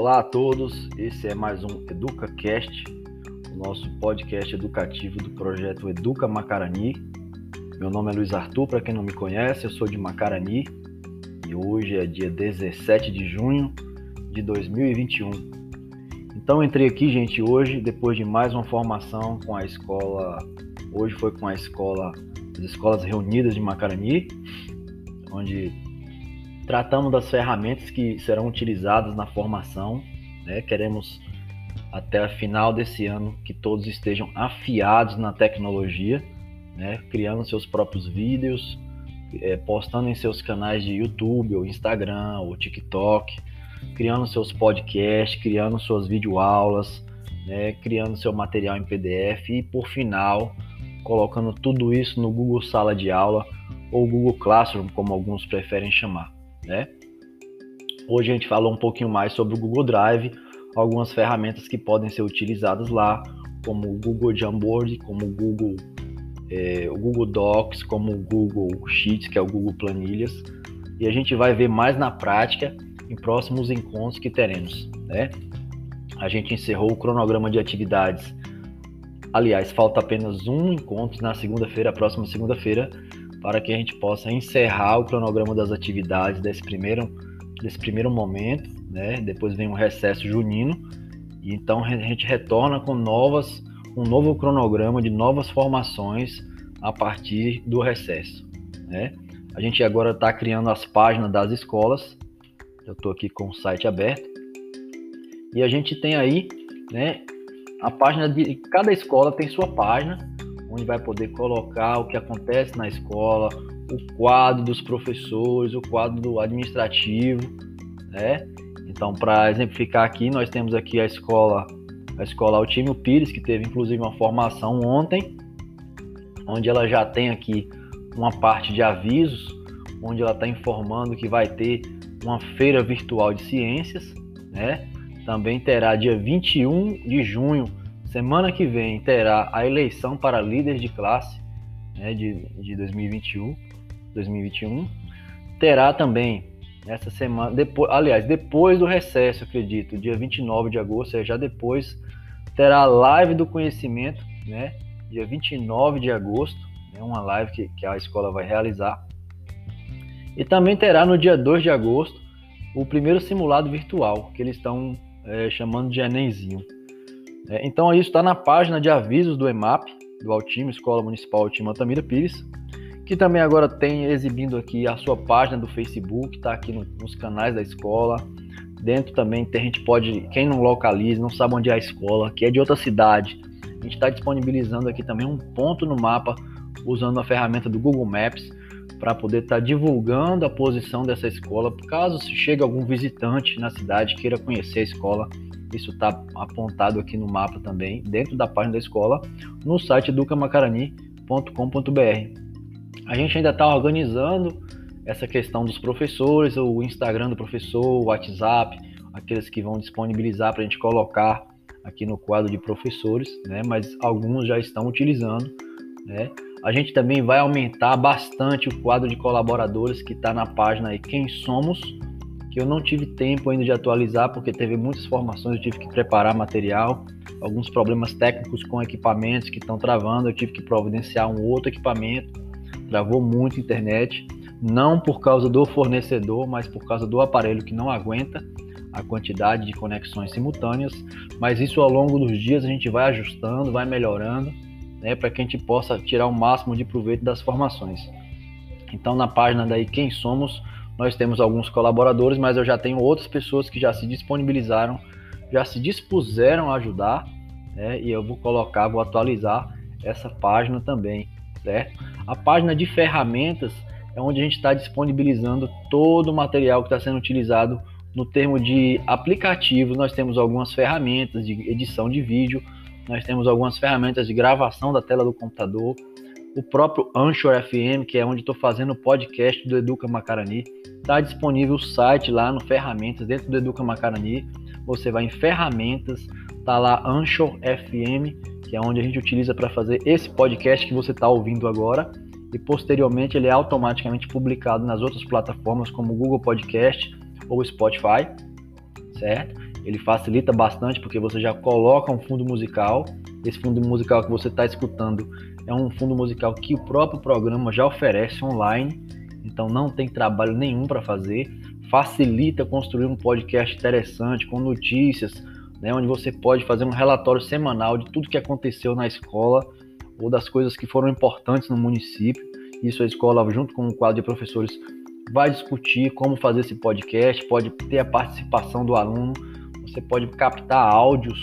Olá a todos, esse é mais um EducaCast, o nosso podcast educativo do projeto Educa Macarani. Meu nome é Luiz Arthur, para quem não me conhece, eu sou de Macarani e hoje é dia 17 de junho de 2021. Então entrei aqui, gente, hoje, depois de mais uma formação com a escola, hoje foi com a escola, as escolas reunidas de Macarani, onde tratamos das ferramentas que serão utilizadas na formação. Né? Queremos, até a final desse ano, que todos estejam afiados na tecnologia, né? criando seus próprios vídeos, é, postando em seus canais de YouTube, ou Instagram, ou TikTok, criando seus podcasts, criando suas videoaulas, né? criando seu material em PDF e, por final, colocando tudo isso no Google Sala de Aula ou Google Classroom, como alguns preferem chamar né? Hoje a gente falou um pouquinho mais sobre o Google Drive, algumas ferramentas que podem ser utilizadas lá, como o Google Jamboard, como o Google, é, o Google Docs, como o Google Sheets, que é o Google Planilhas, e a gente vai ver mais na prática em próximos encontros que teremos, né? A gente encerrou o cronograma de atividades. Aliás, falta apenas um encontro na segunda-feira, próxima segunda-feira, para que a gente possa encerrar o cronograma das atividades desse primeiro, desse primeiro momento, né? Depois vem o recesso junino e então a gente retorna com novas, um novo cronograma de novas formações a partir do recesso, né? A gente agora está criando as páginas das escolas. Eu estou aqui com o site aberto e a gente tem aí, né? A página de cada escola tem sua página vai poder colocar o que acontece na escola, o quadro dos professores, o quadro do administrativo, né? Então, para exemplificar aqui, nós temos aqui a escola, a escola Altímio Pires, que teve inclusive uma formação ontem, onde ela já tem aqui uma parte de avisos, onde ela está informando que vai ter uma feira virtual de ciências, né? Também terá dia 21 de junho Semana que vem terá a eleição para líder de classe né, de, de 2021, 2021. Terá também essa semana, depois, aliás, depois do recesso, acredito, dia 29 de agosto, seja, já depois, terá a live do conhecimento, né? Dia 29 de agosto, né, uma live que, que a escola vai realizar. E também terá no dia 2 de agosto o primeiro simulado virtual, que eles estão é, chamando de Enemzinho. É, então isso está na página de avisos do EMAP, do Altimo, Escola Municipal Altimo Altamira Pires, que também agora tem exibindo aqui a sua página do Facebook, está aqui no, nos canais da escola. Dentro também tem, a gente pode, quem não localiza, não sabe onde é a escola, que é de outra cidade, a gente está disponibilizando aqui também um ponto no mapa usando a ferramenta do Google Maps para poder estar tá divulgando a posição dessa escola, caso chegue algum visitante na cidade queira conhecer a escola isso está apontado aqui no mapa também, dentro da página da escola, no site educamacarani.com.br. A gente ainda está organizando essa questão dos professores, o Instagram do professor, o WhatsApp, aqueles que vão disponibilizar para a gente colocar aqui no quadro de professores, né? Mas alguns já estão utilizando, né? A gente também vai aumentar bastante o quadro de colaboradores que está na página aí Quem Somos, que eu não tive tempo ainda de atualizar, porque teve muitas formações, eu tive que preparar material, alguns problemas técnicos com equipamentos que estão travando, eu tive que providenciar um outro equipamento, travou muito a internet, não por causa do fornecedor, mas por causa do aparelho que não aguenta a quantidade de conexões simultâneas, mas isso ao longo dos dias a gente vai ajustando, vai melhorando, né, para que a gente possa tirar o máximo de proveito das formações. Então na página daí Quem Somos, nós temos alguns colaboradores, mas eu já tenho outras pessoas que já se disponibilizaram, já se dispuseram a ajudar, né? E eu vou colocar, vou atualizar essa página também, certo? A página de ferramentas é onde a gente está disponibilizando todo o material que está sendo utilizado no termo de aplicativo. Nós temos algumas ferramentas de edição de vídeo, nós temos algumas ferramentas de gravação da tela do computador, o próprio Anchor FM, que é onde estou fazendo o podcast do Educa Macarani, está disponível o site lá no Ferramentas, dentro do Educa Macarani. Você vai em Ferramentas, tá lá Anchor FM, que é onde a gente utiliza para fazer esse podcast que você está ouvindo agora. E posteriormente ele é automaticamente publicado nas outras plataformas como Google Podcast ou Spotify, certo? ele facilita bastante porque você já coloca um fundo musical. Esse fundo musical que você está escutando é um fundo musical que o próprio programa já oferece online, então não tem trabalho nenhum para fazer. Facilita construir um podcast interessante com notícias, né, onde você pode fazer um relatório semanal de tudo que aconteceu na escola ou das coisas que foram importantes no município. Isso a escola, junto com o quadro de professores, vai discutir como fazer esse podcast, pode ter a participação do aluno, você pode captar áudios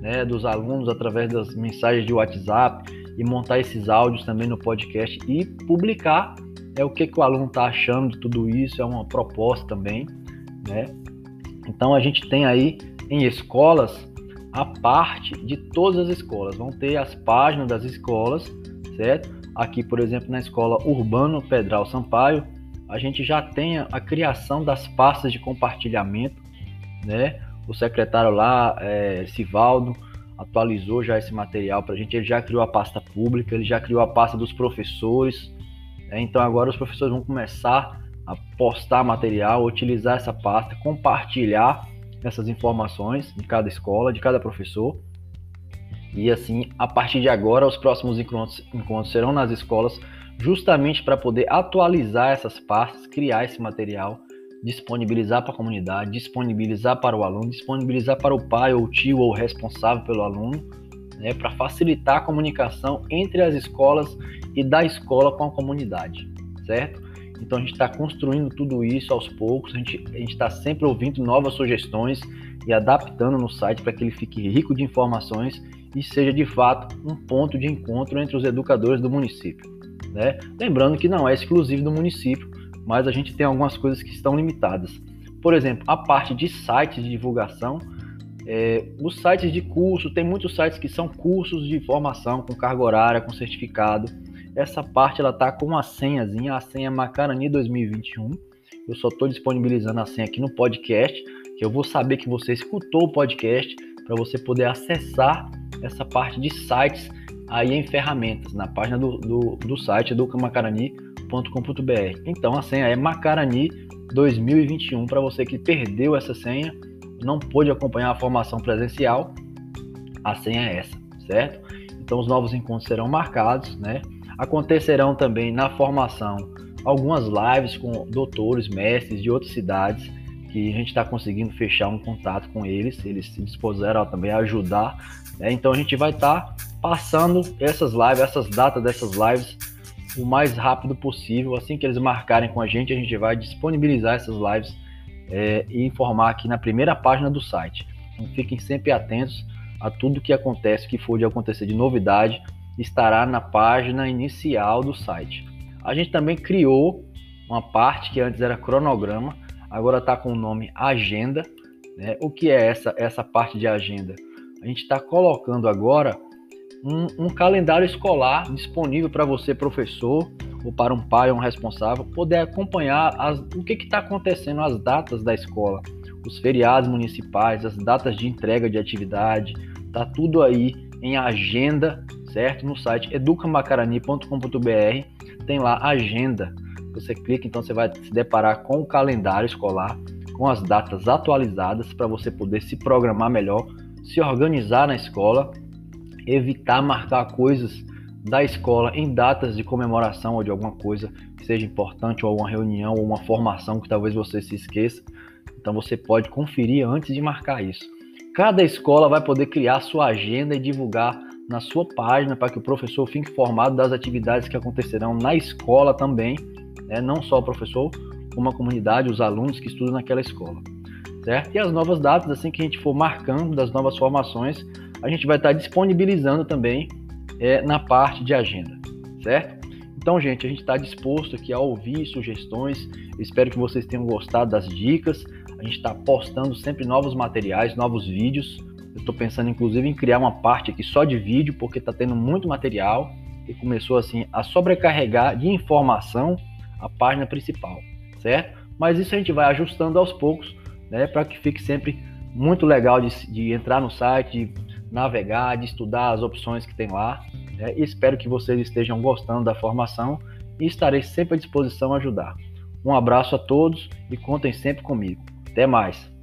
né, dos alunos através das mensagens de WhatsApp e montar esses áudios também no podcast e publicar é o que, que o aluno está achando de tudo isso, é uma proposta também, né? Então a gente tem aí em escolas a parte de todas as escolas, vão ter as páginas das escolas, certo? Aqui, por exemplo, na escola Urbano Pedral Sampaio, a gente já tem a criação das pastas de compartilhamento, né? O secretário lá, é, Sivaldo, atualizou já esse material para a gente. Ele já criou a pasta pública, ele já criou a pasta dos professores. Né? Então agora os professores vão começar a postar material, utilizar essa pasta, compartilhar essas informações de cada escola, de cada professor. E assim, a partir de agora, os próximos encontros, encontros serão nas escolas justamente para poder atualizar essas pastas, criar esse material, disponibilizar para a comunidade, disponibilizar para o aluno, disponibilizar para o pai ou tio ou responsável pelo aluno, né, para facilitar a comunicação entre as escolas e da escola com a comunidade, certo? Então a gente está construindo tudo isso aos poucos, a gente está sempre ouvindo novas sugestões e adaptando no site para que ele fique rico de informações e seja de fato um ponto de encontro entre os educadores do município. Né? Lembrando que não é exclusivo do município, mas a gente tem algumas coisas que estão limitadas. Por exemplo, a parte de sites de divulgação, é, os sites de curso, tem muitos sites que são cursos de formação com carga horária, com certificado. Essa parte ela tá com uma senhazinha, a senha Macarani 2021. Eu só estou disponibilizando a senha aqui no podcast, que eu vou saber que você escutou o podcast para você poder acessar essa parte de sites aí em ferramentas, na página do, do, do site educamacarani.com.br. Então a senha é Macarani 2021 para você que perdeu essa senha, não pôde acompanhar a formação presencial, a senha é essa, certo? Então os novos encontros serão marcados, né? Acontecerão também na formação algumas lives com doutores, mestres de outras cidades que a gente está conseguindo fechar um contato com eles, eles se dispuseram também a ajudar. Né? Então a gente vai estar tá passando essas lives, essas datas dessas lives o mais rápido possível. Assim que eles marcarem com a gente, a gente vai disponibilizar essas lives é, e informar aqui na primeira página do site. Então fiquem sempre atentos a tudo que acontece, que for de acontecer de novidade, estará na página inicial do site. A gente também criou uma parte que antes era cronograma, agora está com o nome agenda. Né? O que é essa, essa parte de agenda? A gente está colocando agora um, um, calendário escolar disponível para você, professor, ou para um pai ou um responsável, poder acompanhar as, o que está acontecendo, as datas da escola, os feriados municipais, as datas de entrega de atividade, tá tudo aí em agenda, certo? No site educamacarani.com.br tem lá agenda. Você clica, então você vai se deparar com o calendário escolar, com as datas atualizadas para você poder se programar melhor, se organizar na escola, evitar marcar coisas da escola em datas de comemoração ou de alguma coisa que seja importante, ou uma reunião, ou uma formação que talvez você se esqueça. Então você pode conferir antes de marcar isso. Cada escola vai poder criar sua agenda e divulgar na sua página para que o professor fique informado das atividades que acontecerão na escola também, né? não só o professor, como a comunidade, os alunos que estudam naquela escola, certo? E as novas datas, assim que a gente for marcando das novas formações, a gente vai estar disponibilizando também é, na parte de agenda, certo? Então, gente, a gente está disposto aqui a ouvir sugestões. espero que vocês tenham gostado das dicas. A gente está postando sempre novos materiais, novos vídeos. Eu estou pensando, inclusive, em criar uma parte aqui só de vídeo, porque está tendo muito material e começou assim a sobrecarregar de informação a página principal, certo? Mas isso a gente vai ajustando aos poucos, né, para que fique sempre muito legal de, de, entrar no site, de navegar, de estudar as opções que tem lá. Né? Espero que vocês estejam gostando da formação e estarei sempre à disposição a ajudar. Um abraço a todos e contem sempre comigo. Até mais!